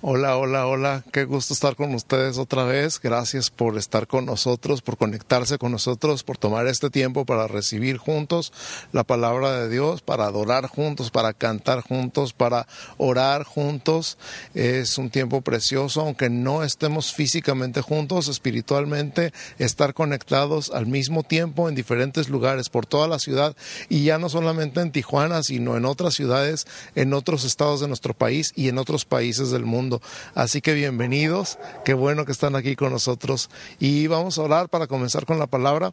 Hola, hola, hola. Qué gusto estar con ustedes otra vez. Gracias por estar con nosotros, por conectarse con nosotros, por tomar este tiempo para recibir juntos la palabra de Dios, para adorar juntos, para cantar juntos, para orar juntos. Es un tiempo precioso, aunque no estemos físicamente juntos, espiritualmente, estar conectados al mismo tiempo en diferentes lugares por toda la ciudad y ya no solamente en Tijuana, sino en otras ciudades, en otros estados de nuestro país y en otros países del mundo. Así que bienvenidos, qué bueno que están aquí con nosotros. Y vamos a orar para comenzar con la palabra.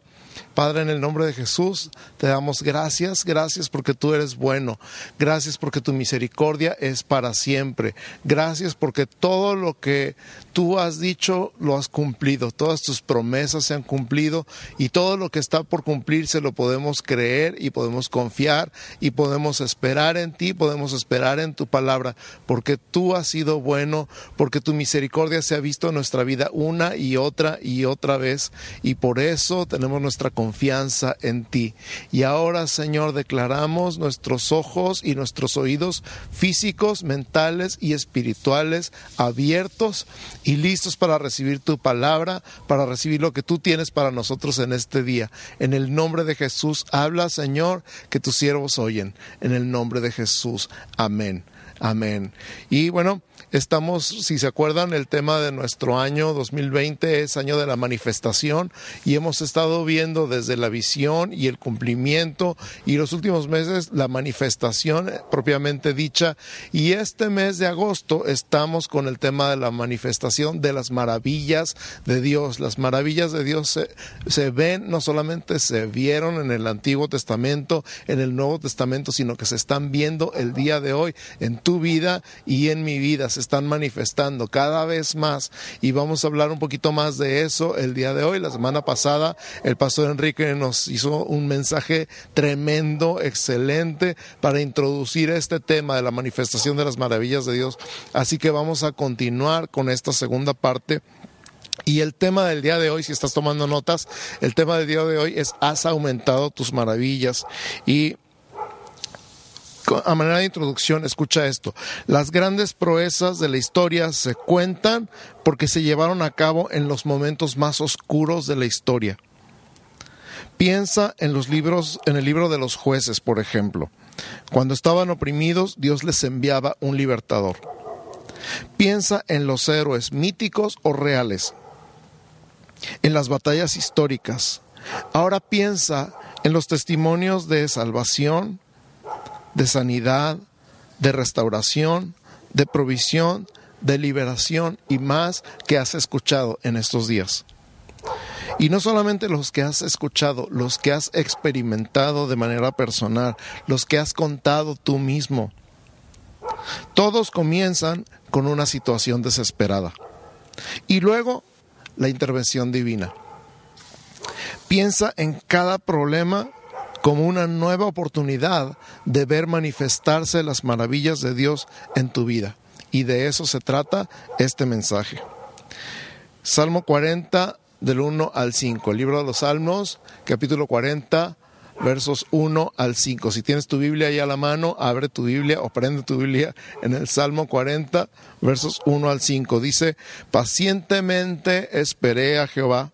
Padre, en el nombre de Jesús, te damos gracias, gracias porque tú eres bueno, gracias porque tu misericordia es para siempre, gracias porque todo lo que tú has dicho lo has cumplido, todas tus promesas se han cumplido y todo lo que está por cumplirse lo podemos creer y podemos confiar y podemos esperar en ti, podemos esperar en tu palabra, porque tú has sido bueno porque tu misericordia se ha visto en nuestra vida una y otra y otra vez, y por eso tenemos nuestra confianza en ti. Y ahora, Señor, declaramos nuestros ojos y nuestros oídos físicos, mentales y espirituales abiertos y listos para recibir tu palabra, para recibir lo que tú tienes para nosotros en este día. En el nombre de Jesús, habla, Señor, que tus siervos oyen. En el nombre de Jesús. Amén. Amén. Y bueno, Estamos, si se acuerdan, el tema de nuestro año 2020 es año de la manifestación y hemos estado viendo desde la visión y el cumplimiento y los últimos meses la manifestación propiamente dicha y este mes de agosto estamos con el tema de la manifestación de las maravillas de Dios. Las maravillas de Dios se, se ven, no solamente se vieron en el Antiguo Testamento, en el Nuevo Testamento, sino que se están viendo el día de hoy en tu vida y en mi vida están manifestando cada vez más y vamos a hablar un poquito más de eso el día de hoy. La semana pasada el pastor Enrique nos hizo un mensaje tremendo, excelente para introducir este tema de la manifestación de las maravillas de Dios. Así que vamos a continuar con esta segunda parte. Y el tema del día de hoy, si estás tomando notas, el tema del día de hoy es has aumentado tus maravillas. Y a manera de introducción, escucha esto. Las grandes proezas de la historia se cuentan porque se llevaron a cabo en los momentos más oscuros de la historia. Piensa en los libros, en el libro de los jueces, por ejemplo. Cuando estaban oprimidos, Dios les enviaba un libertador. Piensa en los héroes míticos o reales, en las batallas históricas. Ahora piensa en los testimonios de salvación, de sanidad, de restauración, de provisión, de liberación y más que has escuchado en estos días. Y no solamente los que has escuchado, los que has experimentado de manera personal, los que has contado tú mismo. Todos comienzan con una situación desesperada. Y luego la intervención divina. Piensa en cada problema como una nueva oportunidad de ver manifestarse las maravillas de Dios en tu vida. Y de eso se trata este mensaje. Salmo 40 del 1 al 5, el libro de los Salmos, capítulo 40, versos 1 al 5. Si tienes tu Biblia ahí a la mano, abre tu Biblia o prende tu Biblia en el Salmo 40, versos 1 al 5. Dice, pacientemente esperé a Jehová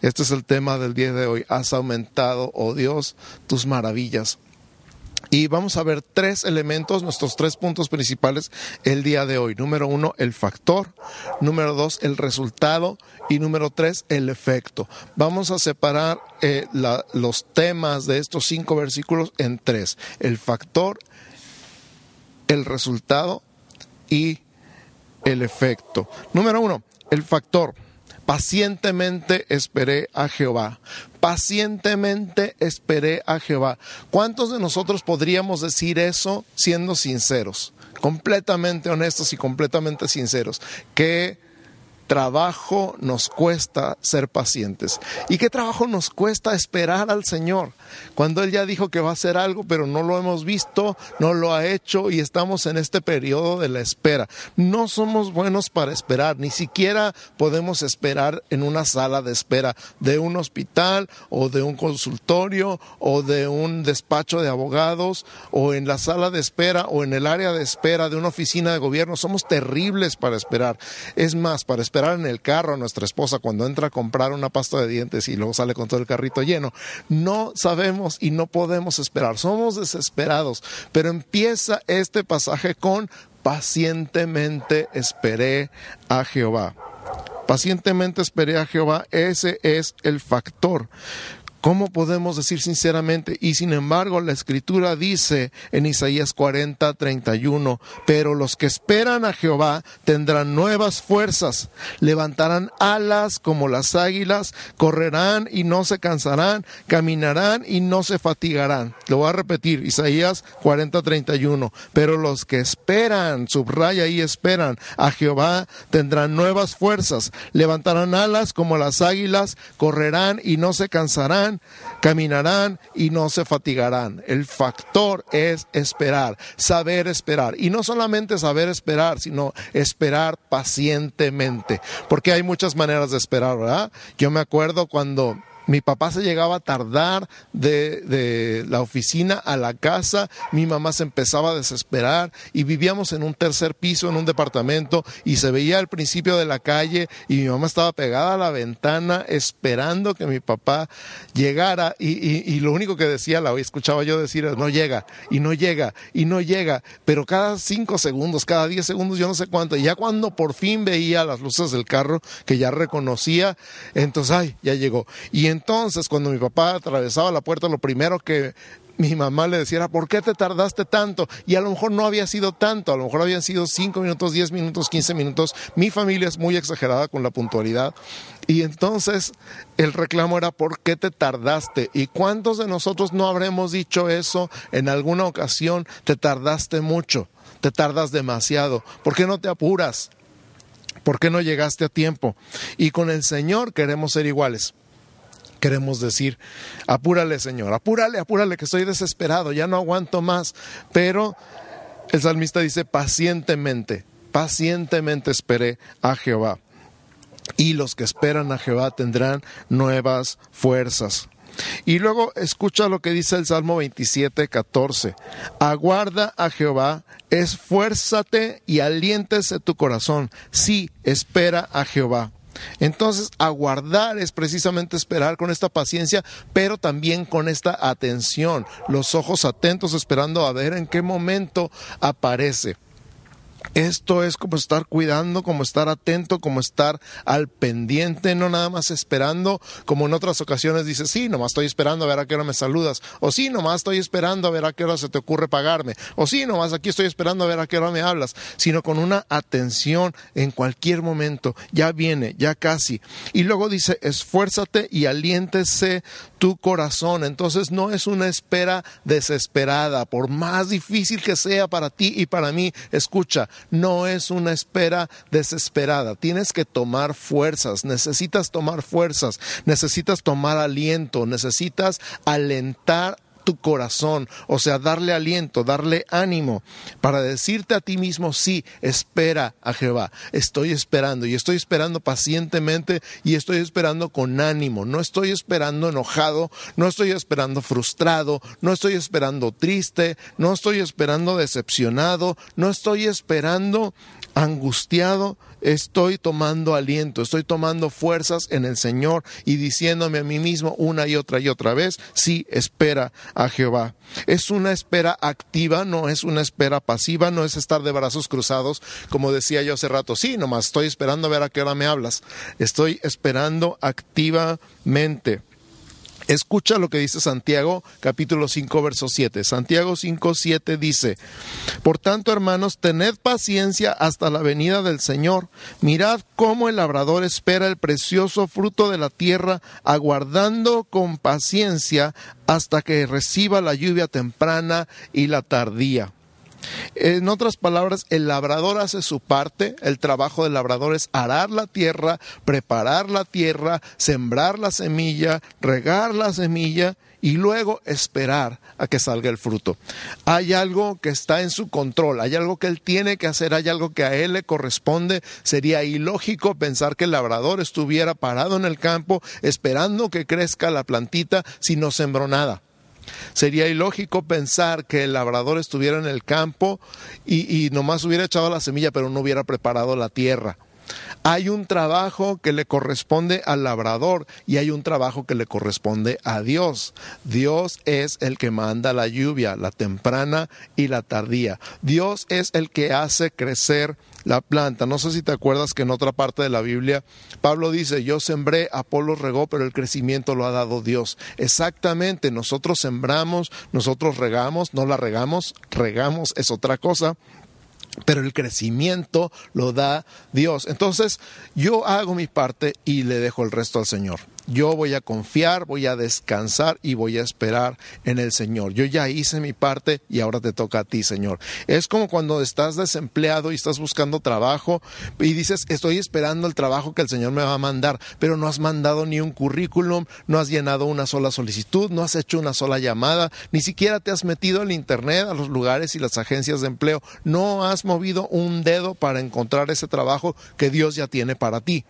Este es el tema del día de hoy. Has aumentado, oh Dios, tus maravillas. Y vamos a ver tres elementos, nuestros tres puntos principales el día de hoy. Número uno, el factor. Número dos, el resultado. Y número tres, el efecto. Vamos a separar eh, los temas de estos cinco versículos en tres. El factor, el resultado y el efecto. Número uno, el factor. Pacientemente esperé a Jehová. Pacientemente esperé a Jehová. ¿Cuántos de nosotros podríamos decir eso siendo sinceros? Completamente honestos y completamente sinceros. Que trabajo nos cuesta ser pacientes y qué trabajo nos cuesta esperar al Señor cuando Él ya dijo que va a hacer algo, pero no lo hemos visto, no lo ha hecho y estamos en este periodo de la espera. No somos buenos para esperar, ni siquiera podemos esperar en una sala de espera de un hospital o de un consultorio o de un despacho de abogados o en la sala de espera o en el área de espera de una oficina de gobierno. Somos terribles para esperar. Es más, para esperar en el carro a nuestra esposa cuando entra a comprar una pasta de dientes y luego sale con todo el carrito lleno. No sabemos y no podemos esperar. Somos desesperados. Pero empieza este pasaje con pacientemente esperé a Jehová. Pacientemente esperé a Jehová. Ese es el factor. ¿Cómo podemos decir sinceramente? Y sin embargo, la escritura dice en Isaías 40, 31, pero los que esperan a Jehová tendrán nuevas fuerzas, levantarán alas como las águilas, correrán y no se cansarán, caminarán y no se fatigarán. Lo voy a repetir, Isaías 40, 31, pero los que esperan, subraya y esperan a Jehová tendrán nuevas fuerzas, levantarán alas como las águilas, correrán y no se cansarán caminarán y no se fatigarán. El factor es esperar, saber esperar. Y no solamente saber esperar, sino esperar pacientemente. Porque hay muchas maneras de esperar, ¿verdad? Yo me acuerdo cuando mi papá se llegaba a tardar de, la oficina a la casa, mi mamá se empezaba a desesperar y vivíamos en un tercer piso, en un departamento, y se veía al principio de la calle y mi mamá estaba pegada a la ventana esperando que mi papá llegara. Y, lo único que decía, la escuchaba yo decir, no llega, y no llega, y no llega, pero cada cinco segundos, cada diez segundos, yo no sé cuánto, y ya cuando por fin veía las luces del carro, que ya reconocía, entonces, ay, ya llegó. Y entonces, cuando mi papá atravesaba la puerta, lo primero que mi mamá le decía, ¿por qué te tardaste tanto? Y a lo mejor no había sido tanto, a lo mejor habían sido cinco minutos, diez minutos, quince minutos. Mi familia es muy exagerada con la puntualidad. Y entonces el reclamo era, ¿por qué te tardaste? ¿Y cuántos de nosotros no habremos dicho eso en alguna ocasión? Te tardaste mucho, te tardas demasiado. ¿Por qué no te apuras? ¿Por qué no llegaste a tiempo? Y con el Señor queremos ser iguales queremos decir, apúrale Señor, apúrale, apúrale, que estoy desesperado, ya no aguanto más. Pero el salmista dice, pacientemente, pacientemente esperé a Jehová. Y los que esperan a Jehová tendrán nuevas fuerzas. Y luego escucha lo que dice el Salmo 27, 14. Aguarda a Jehová, esfuérzate y aliéntese tu corazón. Sí, espera a Jehová. Entonces, aguardar es precisamente esperar con esta paciencia, pero también con esta atención, los ojos atentos esperando a ver en qué momento aparece. Esto es como estar cuidando, como estar atento, como estar al pendiente, no nada más esperando, como en otras ocasiones dices, sí, nomás estoy esperando a ver a qué hora me saludas, o sí, nomás estoy esperando a ver a qué hora se te ocurre pagarme, o sí, nomás aquí estoy esperando a ver a qué hora me hablas, sino con una atención en cualquier momento, ya viene, ya casi. Y luego dice, esfuérzate y aliéntese tu corazón. Entonces no es una espera desesperada, por más difícil que sea para ti y para mí, escucha, no es una espera desesperada. Tienes que tomar fuerzas, necesitas tomar fuerzas, necesitas tomar aliento, necesitas alentar tu corazón, o sea, darle aliento, darle ánimo para decirte a ti mismo, sí, espera a Jehová, estoy esperando y estoy esperando pacientemente y estoy esperando con ánimo, no estoy esperando enojado, no estoy esperando frustrado, no estoy esperando triste, no estoy esperando decepcionado, no estoy esperando angustiado, estoy tomando aliento, estoy tomando fuerzas en el Señor y diciéndome a mí mismo una y otra y otra vez, sí, espera a Jehová. Es una espera activa, no es una espera pasiva, no es estar de brazos cruzados, como decía yo hace rato, sí, nomás estoy esperando a ver a qué hora me hablas, estoy esperando activamente. Escucha lo que dice Santiago capítulo 5 verso 7. Santiago 5 7 dice, Por tanto hermanos, tened paciencia hasta la venida del Señor. Mirad cómo el labrador espera el precioso fruto de la tierra, aguardando con paciencia hasta que reciba la lluvia temprana y la tardía. En otras palabras, el labrador hace su parte, el trabajo del labrador es arar la tierra, preparar la tierra, sembrar la semilla, regar la semilla y luego esperar a que salga el fruto. Hay algo que está en su control, hay algo que él tiene que hacer, hay algo que a él le corresponde. Sería ilógico pensar que el labrador estuviera parado en el campo esperando que crezca la plantita si no sembró nada. Sería ilógico pensar que el labrador estuviera en el campo y, nomás hubiera echado la semilla, pero no hubiera preparado la tierra. Hay un trabajo que le corresponde al labrador y hay un trabajo que le corresponde a Dios. Dios es el que manda la lluvia, la temprana y la tardía. Dios es el que hace crecer la planta. No sé si te acuerdas que en otra parte de la Biblia Pablo dice, yo sembré, Apolo regó, pero el crecimiento lo ha dado Dios. Exactamente, nosotros sembramos, nosotros regamos, no la regamos, regamos es otra cosa, pero el crecimiento lo da Dios. Entonces, yo hago mi parte y le dejo el resto al Señor. Yo voy a confiar, voy a descansar y voy a esperar en el Señor. Yo ya hice mi parte y ahora te toca a ti, Señor. Es como cuando estás desempleado y estás buscando trabajo y dices, estoy esperando el trabajo que el Señor me va a mandar, pero no has mandado ni un currículum, no has llenado una sola solicitud, no has hecho una sola llamada, ni siquiera te has metido en Internet a los lugares y las agencias de empleo, no has movido un dedo para encontrar ese trabajo que Dios ya tiene para ti.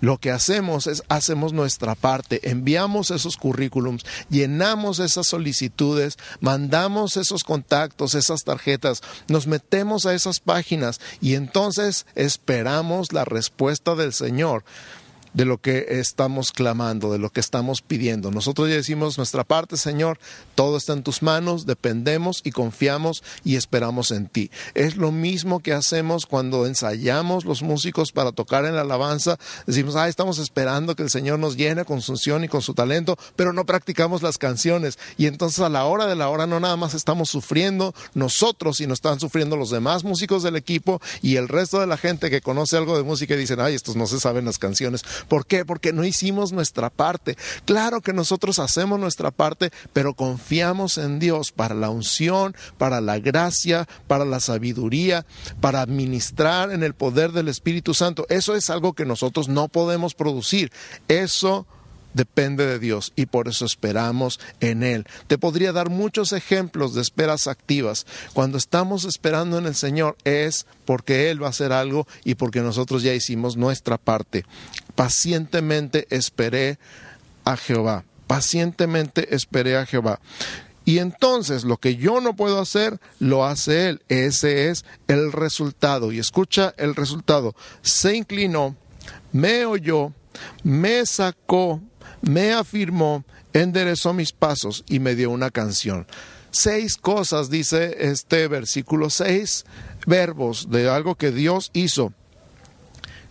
Lo que hacemos es hacemos nuestra parte, enviamos esos currículums, llenamos esas solicitudes, mandamos esos contactos, esas tarjetas, nos metemos a esas páginas y entonces esperamos la respuesta del Señor de lo que estamos clamando, de lo que estamos pidiendo. Nosotros ya decimos nuestra parte, Señor, todo está en tus manos, dependemos y confiamos y esperamos en ti. Es lo mismo que hacemos cuando ensayamos los músicos para tocar en la alabanza. Decimos, ah, estamos esperando que el Señor nos llene con su unción y con su talento, pero no practicamos las canciones. Y entonces a la hora de la hora no nada más estamos sufriendo nosotros, sino están sufriendo los demás músicos del equipo y el resto de la gente que conoce algo de música y dicen, ay, estos no se saben las canciones ¿Por qué? Porque no hicimos nuestra parte. Claro que nosotros hacemos nuestra parte, pero confiamos en Dios para la unción, para la gracia, para la sabiduría, para administrar en el poder del Espíritu Santo. Eso es algo que nosotros no podemos producir. Eso depende de Dios y por eso esperamos en Él. Te podría dar muchos ejemplos de esperas activas. Cuando estamos esperando en el Señor es porque Él va a hacer algo y porque nosotros ya hicimos nuestra parte. Pacientemente esperé a Jehová. Pacientemente esperé a Jehová. Y entonces lo que yo no puedo hacer, lo hace Él. Ese es el resultado. Y escucha el resultado. Se inclinó, me oyó, me sacó me afirmó, enderezó mis pasos y me dio una canción. Seis cosas, dice este versículo, seis verbos de algo que Dios hizo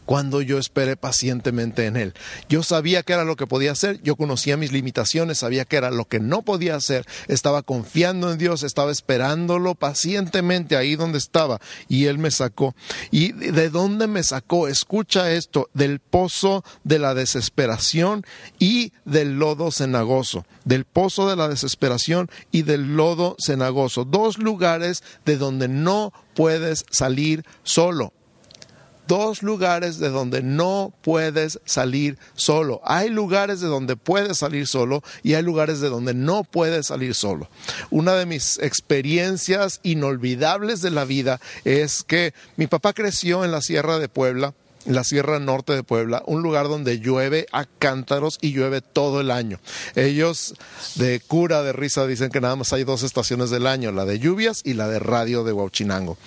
cuando yo esperé pacientemente en Él. Yo sabía que era lo que podía hacer, yo conocía mis limitaciones, sabía que era lo que no podía hacer, estaba confiando en Dios, estaba esperándolo pacientemente ahí donde estaba y Él me sacó. ¿Y de dónde me sacó? Escucha esto, del pozo de la desesperación y del lodo cenagoso, del pozo de la desesperación y del lodo cenagoso, dos lugares de donde no puedes salir solo dos lugares de donde no puedes salir solo. Hay lugares de donde puedes salir solo y hay lugares de donde no puedes salir solo. Una de mis experiencias inolvidables de la vida es que mi papá creció en la Sierra de Puebla la Sierra Norte de Puebla, un lugar donde llueve a cántaros y llueve todo el año. Ellos de cura de risa dicen que nada más hay dos estaciones del año, la de lluvias y la de radio de Huachinango.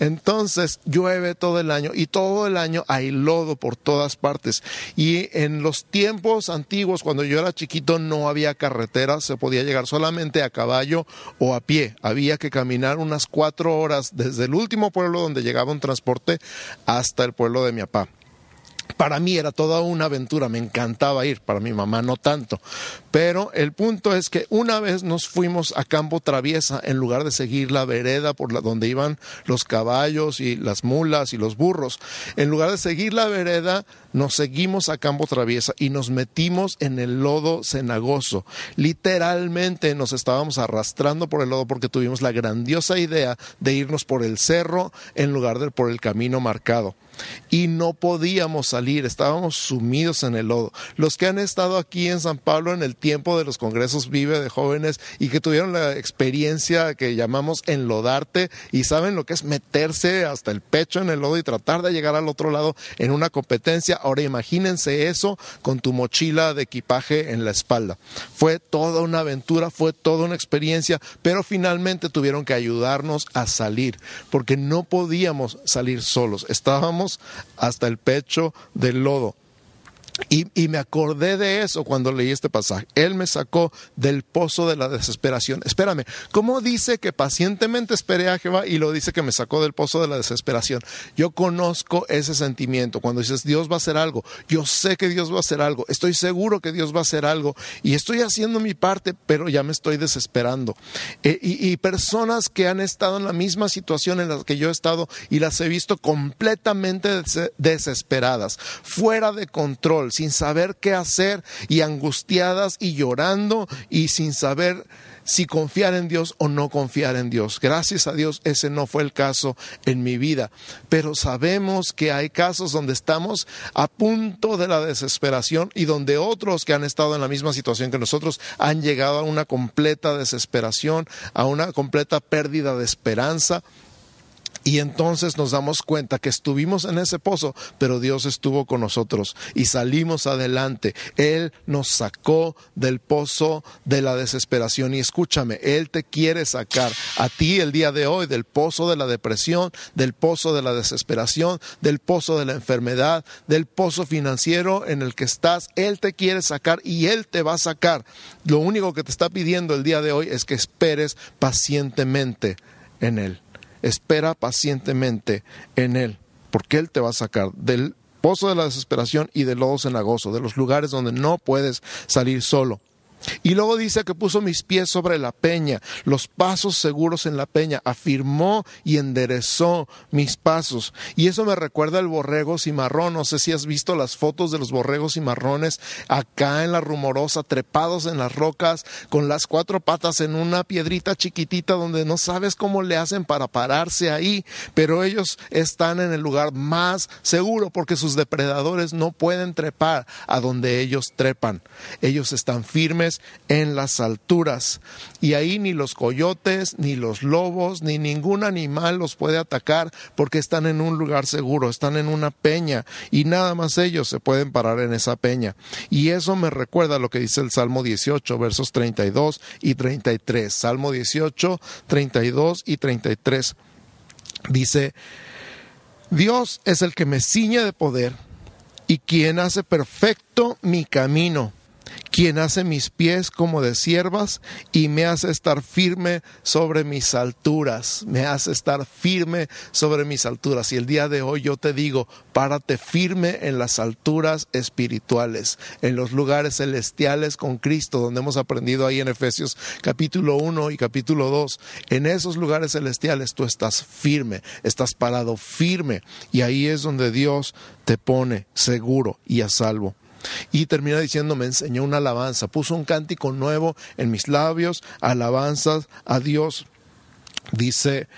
Entonces llueve todo el año y todo el año hay lodo por todas partes. Y en los tiempos antiguos, cuando yo era chiquito, no había carretera, se podía llegar solamente a caballo o a pie. Había que caminar unas cuatro horas desde el último pueblo donde llegaba un transporte hasta el pueblo de mi papá para mí era toda una aventura, me encantaba ir, para mi mamá no tanto. Pero el punto es que una vez nos fuimos a campo traviesa en lugar de seguir la vereda por la, donde iban los caballos y las mulas y los burros. En lugar de seguir la vereda, nos seguimos a campo traviesa y nos metimos en el lodo cenagoso. Literalmente nos estábamos arrastrando por el lodo porque tuvimos la grandiosa idea de irnos por el cerro en lugar de por el camino marcado y no podíamos salir, estábamos sumidos en el lodo. Los que han estado aquí en San Pablo en el tiempo de los congresos Vive de jóvenes y que tuvieron la experiencia que llamamos enlodarte y saben lo que es meterse hasta el pecho en el lodo y tratar de llegar al otro lado en una competencia. Ahora imagínense eso con tu mochila de equipaje en la espalda. Fue toda una aventura, fue toda una experiencia, pero finalmente tuvieron que ayudarnos a salir porque no podíamos salir solos. Estábamos hasta el pecho del lodo. Y, me acordé de eso cuando leí este pasaje. Él me sacó del pozo de la desesperación. Espérame, ¿cómo dice que pacientemente esperé a Jehová y lo dice que me sacó del pozo de la desesperación? Yo conozco ese sentimiento. Cuando dices Dios va a hacer algo, yo sé que Dios va a hacer algo, estoy seguro que Dios va a hacer algo y estoy haciendo mi parte, pero ya me estoy desesperando. Eh, y, y personas que han estado en la misma situación en la que yo he estado y las he visto completamente desesperadas, fuera de control sin saber qué hacer y angustiadas y llorando y sin saber si confiar en Dios o no confiar en Dios. Gracias a Dios ese no fue el caso en mi vida, pero sabemos que hay casos donde estamos a punto de la desesperación y donde otros que han estado en la misma situación que nosotros han llegado a una completa desesperación, a una completa pérdida de esperanza y entonces nos damos cuenta que estuvimos en ese pozo, pero Dios estuvo con nosotros y salimos adelante. Él nos sacó del pozo de la desesperación. Y escúchame, Él te quiere sacar a ti el día de hoy del pozo de la depresión, del pozo de la desesperación, del pozo de la enfermedad, del pozo financiero en el que estás. Él te quiere sacar y Él te va a sacar. Lo único que te está pidiendo el día de hoy es que esperes pacientemente en Él espera pacientemente en Él, porque Él te va a sacar del pozo de la desesperación y del lodo cenagoso, de los lugares donde no puedes salir solo. Y luego dice que puso mis pies sobre la peña, los pasos seguros en la peña, afirmó y enderezó mis pasos. Y eso me recuerda al borrego cimarrón. No sé si has visto las fotos de los borregos cimarrones acá en la rumorosa, trepados en las rocas, con las cuatro patas en una piedrita chiquitita donde no sabes cómo le hacen para pararse ahí, pero ellos están en el lugar más seguro porque sus depredadores no pueden trepar a donde ellos trepan. Ellos están firmes en las alturas. Y ahí ni los coyotes, ni los lobos, ni ningún animal los puede atacar porque están en un lugar seguro, están en una peña y nada más ellos se pueden parar en esa peña. Y eso me recuerda lo que dice el Salmo 18, versos 32 y 33. Salmo 18, 32 y 33. Dice, Dios es el que me ciñe de poder y quien hace perfecto mi camino quien hace mis pies como de siervas y me hace estar firme sobre mis alturas, me hace estar firme sobre mis alturas. Y el día de hoy yo te digo, párate firme en las alturas espirituales, en los lugares celestiales con Cristo, donde hemos aprendido ahí en Efesios capítulo 1 y capítulo 2. En esos lugares celestiales tú estás firme, estás parado firme y ahí es donde Dios te pone seguro y a salvo. Y termina diciendo, me enseñó una alabanza, puso un cántico nuevo en mis labios, alabanzas a Dios. Dice,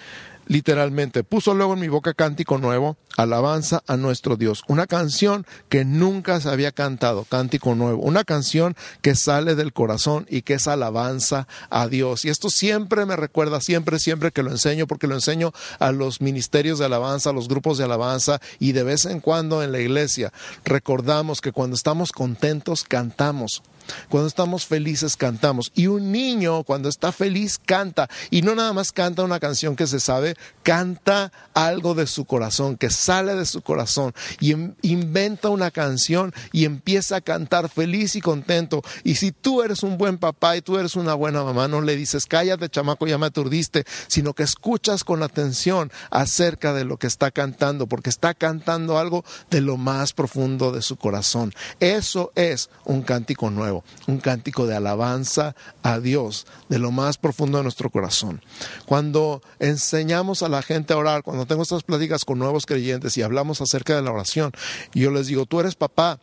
literalmente, puso luego en mi boca cántico nuevo, alabanza a nuestro Dios, una canción que nunca se había cantado, cántico nuevo, una canción que sale del corazón y que es alabanza a Dios. Y esto siempre me recuerda, siempre, siempre que lo enseño, porque lo enseño a los ministerios de alabanza, a los grupos de alabanza y de vez en cuando en la iglesia recordamos que cuando estamos contentos cantamos Cuando estamos felices cantamos. Y un niño cuando está feliz canta. Y no nada más canta una canción que se sabe, canta algo de su corazón, que sale de su corazón. Y inventa una canción y empieza a cantar feliz y contento. Y si tú eres un buen papá y tú eres una buena mamá, no le dices, cállate chamaco, ya me aturdiste, sino que escuchas con atención acerca de lo que está cantando, porque está cantando algo de lo más profundo de su corazón. Eso es un cántico nuevo, un cántico de alabanza a Dios, de lo más profundo de nuestro corazón. Cuando enseñamos a la gente a orar, cuando tengo estas pláticas con nuevos creyentes y hablamos acerca de la oración, yo les digo, tú eres papá,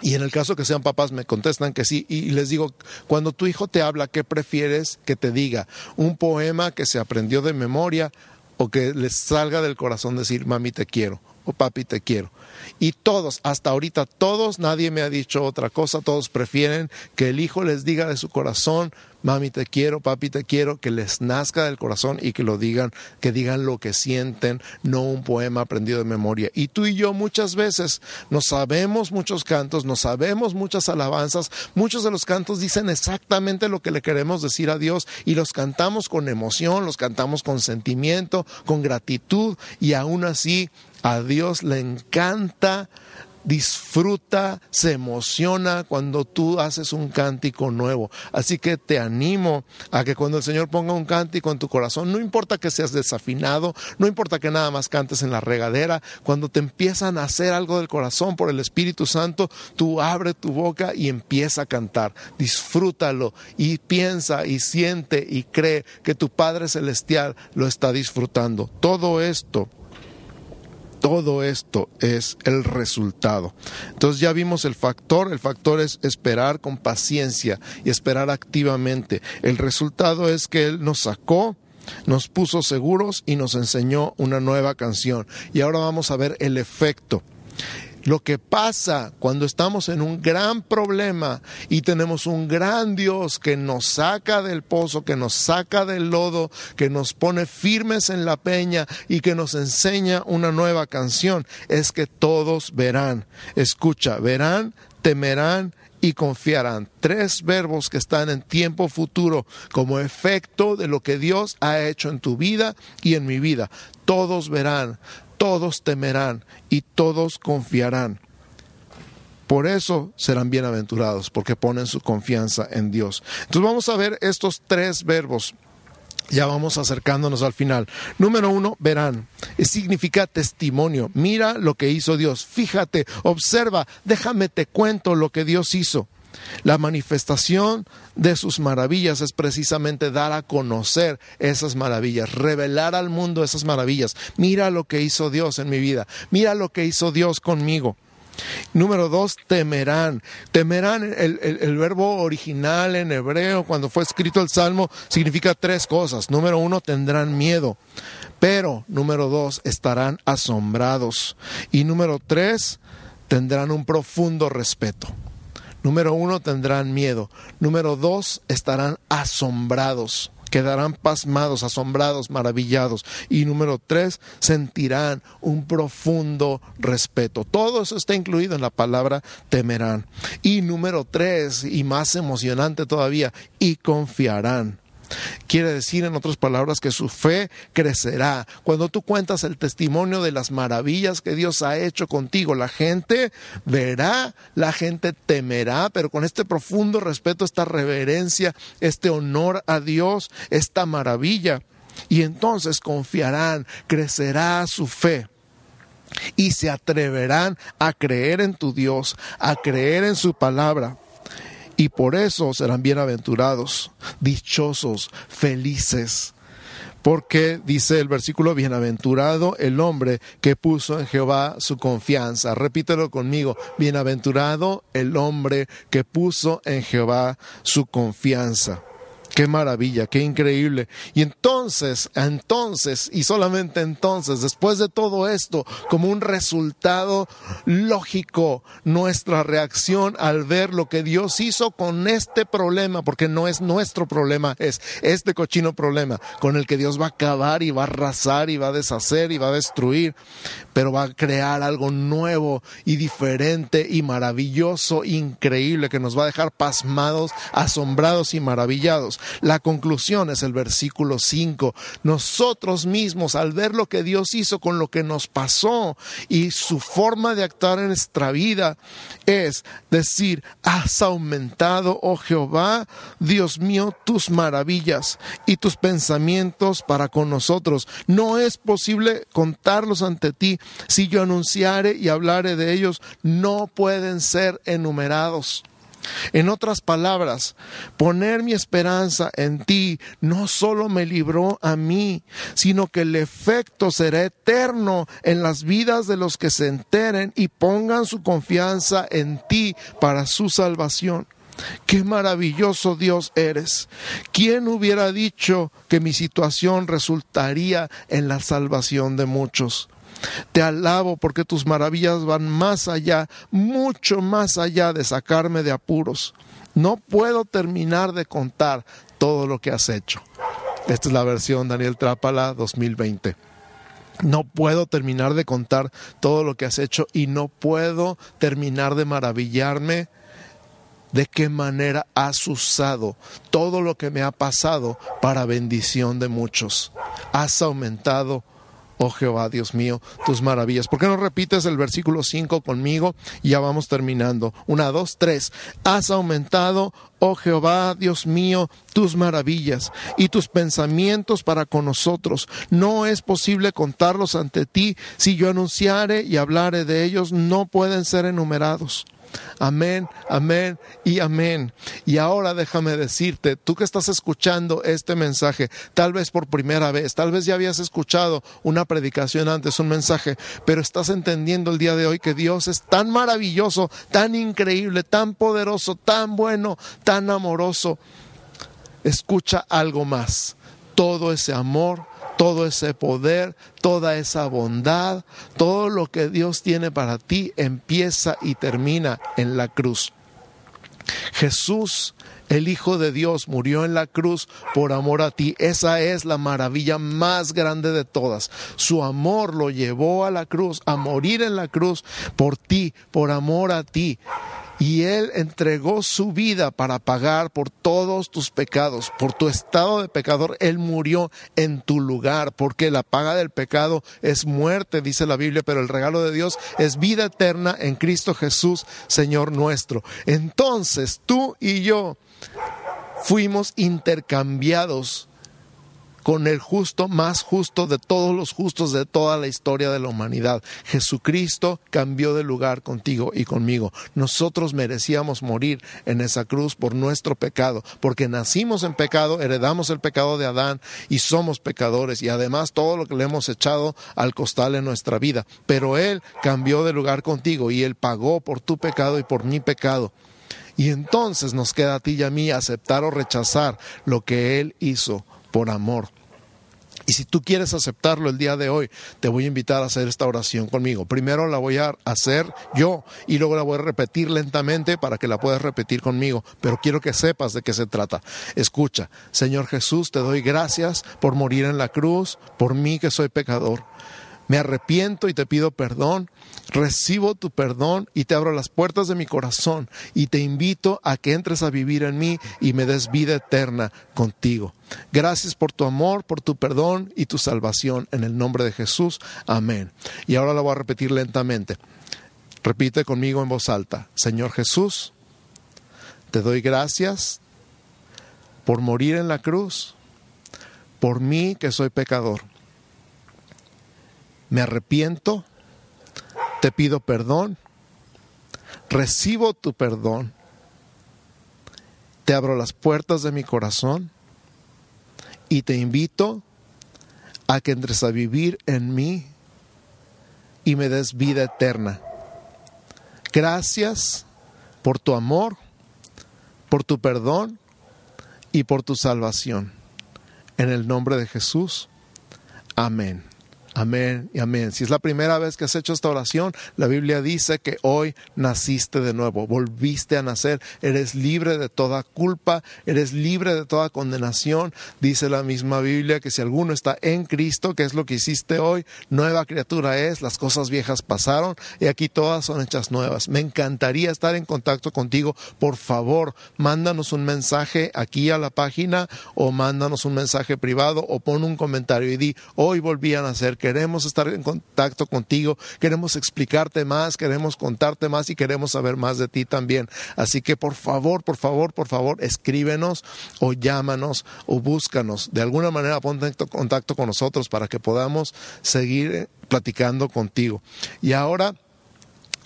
y en el caso que sean papás me contestan que sí. Y les digo, cuando tu hijo te habla, ¿qué prefieres que te diga? ¿Un poema que se aprendió de memoria o que les salga del corazón decir, mami te quiero o papi te quiero? Y todos, hasta ahorita todos, nadie me ha dicho otra cosa, todos prefieren que el hijo les diga de su corazón, mami te quiero, papi te quiero, que les nazca del corazón y que lo digan, que digan lo que sienten, no un poema aprendido de memoria. Y tú y yo muchas veces no sabemos muchos cantos, no sabemos muchas alabanzas, muchos de los cantos dicen exactamente lo que le queremos decir a Dios y los cantamos con emoción, los cantamos con sentimiento, con gratitud y aún así a Dios le encanta disfruta, se emociona cuando tú haces un cántico nuevo. Así que te animo a que cuando el Señor ponga un cántico en tu corazón, no importa que seas desafinado, no importa que nada más cantes en la regadera, cuando te empiezan a hacer algo del corazón por el Espíritu Santo, tú abre tu boca y empieza a cantar. Disfrútalo y piensa y siente y cree que tu Padre Celestial lo está disfrutando. Todo esto todo esto es el resultado. Entonces ya vimos el factor, el factor es esperar con paciencia y esperar activamente. El resultado es que Él nos sacó, nos puso seguros y nos enseñó una nueva canción. Y ahora vamos a ver el efecto. Lo que pasa cuando estamos en un gran problema y tenemos un gran Dios que nos saca del pozo, que nos saca del lodo, que nos pone firmes en la peña y que nos enseña una nueva canción, es que todos verán, escucha, verán, temerán y confiarán. Tres verbos que están en tiempo futuro como efecto de lo que Dios ha hecho en tu vida y en mi vida. Todos verán, todos temerán y todos confiarán. Por eso serán bienaventurados, porque ponen su confianza en Dios. Entonces vamos a ver estos tres verbos. Ya vamos acercándonos al final. Número uno, verán. Significa testimonio. Mira lo que hizo Dios. Fíjate, observa, déjame te cuento lo que Dios hizo. La manifestación de sus maravillas es precisamente dar a conocer esas maravillas, revelar al mundo esas maravillas. Mira lo que hizo Dios en mi vida, mira lo que hizo Dios conmigo. Número dos, temerán. Temerán, el, el, verbo original en hebreo, cuando fue escrito el Salmo, significa tres cosas. Número uno, tendrán miedo. Pero, número dos, estarán asombrados. Y número tres, tendrán un profundo respeto. Número uno, tendrán miedo. Número dos, estarán asombrados. Quedarán pasmados, asombrados, maravillados. Y número tres, sentirán un profundo respeto. Todo eso está incluido en la palabra temerán. Y número tres, y más emocionante todavía, y confiarán. Quiere decir, en otras palabras, que su fe crecerá. Cuando tú cuentas el testimonio de las maravillas que Dios ha hecho contigo, la gente verá, la gente temerá, pero con este profundo respeto, esta reverencia, este honor a Dios, esta maravilla. Y entonces confiarán, crecerá su fe y se atreverán a creer en tu Dios, a creer en su palabra y por eso serán bienaventurados, dichosos, felices. Porque dice el versículo, bienaventurado el hombre que puso en Jehová su confianza. Repítelo conmigo, bienaventurado el hombre que puso en Jehová su confianza. Qué maravilla, qué increíble. Y entonces, entonces, y solamente entonces, después de todo esto, como un resultado lógico, nuestra reacción al ver lo que Dios hizo con este problema, porque no es nuestro problema, es este cochino problema con el que Dios va a acabar y va a arrasar y va a deshacer y va a destruir, pero va a crear algo nuevo y diferente y maravilloso, increíble, que nos va a dejar pasmados, asombrados y maravillados. La conclusión es el versículo 5. Nosotros mismos, al ver lo que Dios hizo con lo que nos pasó y su forma de actuar en nuestra vida, es decir, has aumentado, oh Jehová, Dios mío, tus maravillas y tus pensamientos para con nosotros. No es posible contarlos ante ti. Si yo anunciare y hablare de ellos, no pueden ser enumerados. En otras palabras, poner mi esperanza en ti no solo me libró a mí, sino que el efecto será eterno en las vidas de los que se enteren y pongan su confianza en ti para su salvación. Qué maravilloso Dios eres. ¿Quién hubiera dicho que mi situación resultaría en la salvación de muchos? Te alabo porque tus maravillas van más allá, mucho más allá de sacarme de apuros. No puedo terminar de contar todo lo que has hecho. Esta es la versión Daniel Trápala 2020. No puedo terminar de contar todo lo que has hecho y no puedo terminar de maravillarme de qué manera has usado todo lo que me ha pasado para bendición de muchos. Has aumentado oh Jehová, Dios mío, tus maravillas. ¿Por qué no repites el versículo 5 conmigo? Ya vamos terminando. Una, dos, tres. Has aumentado, oh Jehová, Dios mío, tus maravillas y tus pensamientos para con nosotros. No es posible contarlos ante ti. Si yo anunciare y hablare de ellos, no pueden ser enumerados. Amén, amén y amén. Y ahora déjame decirte, tú que estás escuchando este mensaje, tal vez por primera vez, tal vez ya habías escuchado una predicación antes, un mensaje, pero estás entendiendo el día de hoy que Dios es tan maravilloso, tan increíble, tan poderoso, tan bueno, tan amoroso. Escucha algo más. Todo ese amor, todo ese poder, toda esa bondad, todo lo que Dios tiene para ti empieza y termina en la cruz. Jesús, el Hijo de Dios, murió en la cruz por amor a ti. Esa es la maravilla más grande de todas. Su amor lo llevó a la cruz, a morir en la cruz por ti, por amor a ti y Él entregó su vida para pagar por todos tus pecados, por tu estado de pecador. Él murió en tu lugar, porque la paga del pecado es muerte, dice la Biblia, pero el regalo de Dios es vida eterna en Cristo Jesús, Señor nuestro. Entonces tú y yo fuimos intercambiados con el justo más justo de todos los justos de toda la historia de la humanidad. Jesucristo cambió de lugar contigo y conmigo. Nosotros merecíamos morir en esa cruz por nuestro pecado, porque nacimos en pecado, heredamos el pecado de Adán y somos pecadores y además todo lo que le hemos echado al costal en nuestra vida. Pero Él cambió de lugar contigo y Él pagó por tu pecado y por mi pecado. Y entonces nos queda a ti y a mí aceptar o rechazar lo que Él hizo por amor. Y si tú quieres aceptarlo el día de hoy, te voy a invitar a hacer esta oración conmigo. Primero la voy a hacer yo y luego la voy a repetir lentamente para que la puedas repetir conmigo. Pero quiero que sepas de qué se trata. Escucha, Señor Jesús, te doy gracias por morir en la cruz, por mí que soy pecador. Me arrepiento y te pido perdón, recibo tu perdón y te abro las puertas de mi corazón y te invito a que entres a vivir en mí y me des vida eterna contigo. Gracias por tu amor, por tu perdón y tu salvación en el nombre de Jesús. Amén. Y ahora lo voy a repetir lentamente. Repite conmigo en voz alta. Señor Jesús, te doy gracias por morir en la cruz, por mí que soy pecador me arrepiento, te pido perdón, recibo tu perdón, te abro las puertas de mi corazón y te invito a que entres a vivir en mí y me des vida eterna. Gracias por tu amor, por tu perdón y por tu salvación. En el nombre de Jesús. Amén. Amén y amén. Si es la primera vez que has hecho esta oración, la Biblia dice que hoy naciste de nuevo, volviste a nacer, eres libre de toda culpa, eres libre de toda condenación. Dice la misma Biblia que si alguno está en Cristo, que es lo que hiciste hoy, nueva criatura es, las cosas viejas pasaron y aquí todas son hechas nuevas. Me encantaría estar en contacto contigo. Por favor, mándanos un mensaje aquí a la página o mándanos un mensaje privado o pon un comentario y di, hoy volví a nacer queremos estar en contacto contigo, queremos explicarte más, queremos contarte más y queremos saber más de ti también. Así que por favor, por favor, por favor, escríbenos o llámanos o búscanos. De alguna manera ponte en contacto con nosotros para que podamos seguir platicando contigo. Y ahora...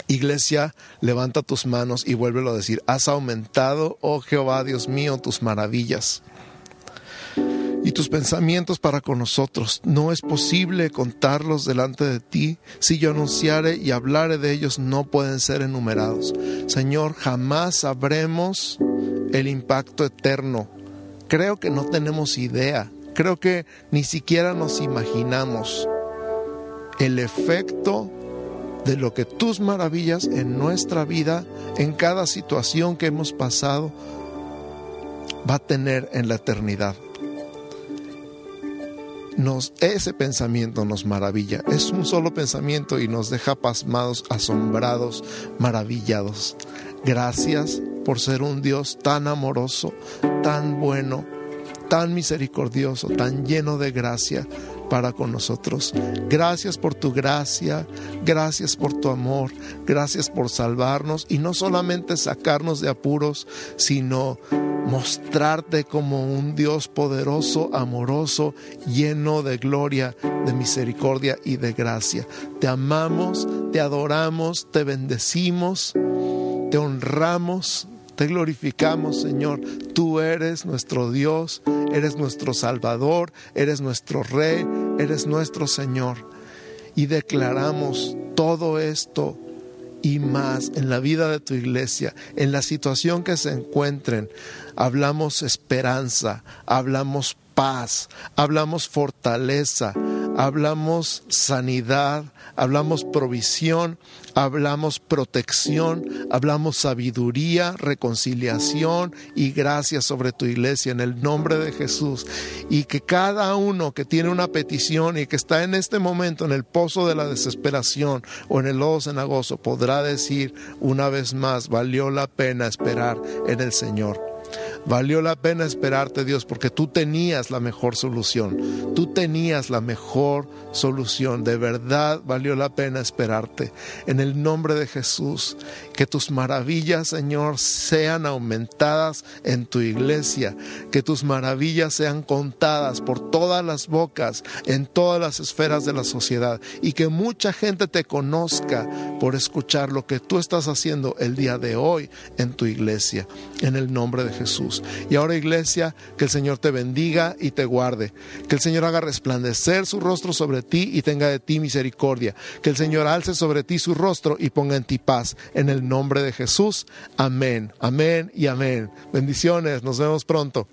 Iglesia, levanta tus manos y vuélvelo a decir, has aumentado, oh Jehová, Dios mío, tus maravillas y tus pensamientos para con nosotros. No es posible contarlos delante de ti. Si yo anunciare y hablare de ellos, no pueden ser enumerados. Señor, jamás sabremos el impacto eterno. Creo que no tenemos idea. Creo que ni siquiera nos imaginamos el efecto de lo que tus maravillas en nuestra vida, en cada situación que hemos pasado, va a tener en la eternidad nos, ese pensamiento nos maravilla. Es un solo pensamiento y nos deja pasmados, asombrados, maravillados. Gracias por ser un Dios tan amoroso, tan bueno, tan misericordioso, tan lleno de gracia para con nosotros. Gracias por tu gracia, gracias por tu amor, gracias por salvarnos y no solamente sacarnos de apuros, sino mostrarte como un Dios poderoso, amoroso, lleno de gloria, de misericordia y de gracia. Te amamos, te adoramos, te bendecimos, te honramos, te glorificamos, Señor. Tú eres nuestro Dios, eres nuestro Salvador, eres nuestro Rey, eres nuestro Señor. Y declaramos todo esto y más en la vida de tu iglesia, en la situación que se encuentren. Hablamos esperanza, hablamos paz, hablamos fortaleza, hablamos sanidad, hablamos provisión, hablamos protección, hablamos sabiduría, reconciliación y gracia sobre tu iglesia en el nombre de Jesús. Y que cada uno que tiene una petición y que está en este momento en el pozo de la desesperación o en el lodo cenagoso podrá decir una vez más, valió la pena esperar en el Señor. Valió la pena esperarte, Dios, porque tú tenías la mejor solución. Tú tenías la mejor solución. De verdad valió la pena esperarte. En el nombre de Jesús, que tus maravillas, Señor, sean aumentadas en tu iglesia. Que tus maravillas sean contadas por todas las bocas, en todas las esferas de la sociedad. Y que mucha gente te conozca por escuchar lo que tú estás haciendo el día de hoy en tu iglesia. En el nombre de Y ahora iglesia, que el Señor te bendiga y te guarde. Que el Señor haga resplandecer su rostro sobre ti y tenga de ti misericordia. Que el Señor alce sobre ti su rostro y ponga en ti paz. En el nombre de Jesús. Amén. Amén y amén. Bendiciones. Nos vemos pronto.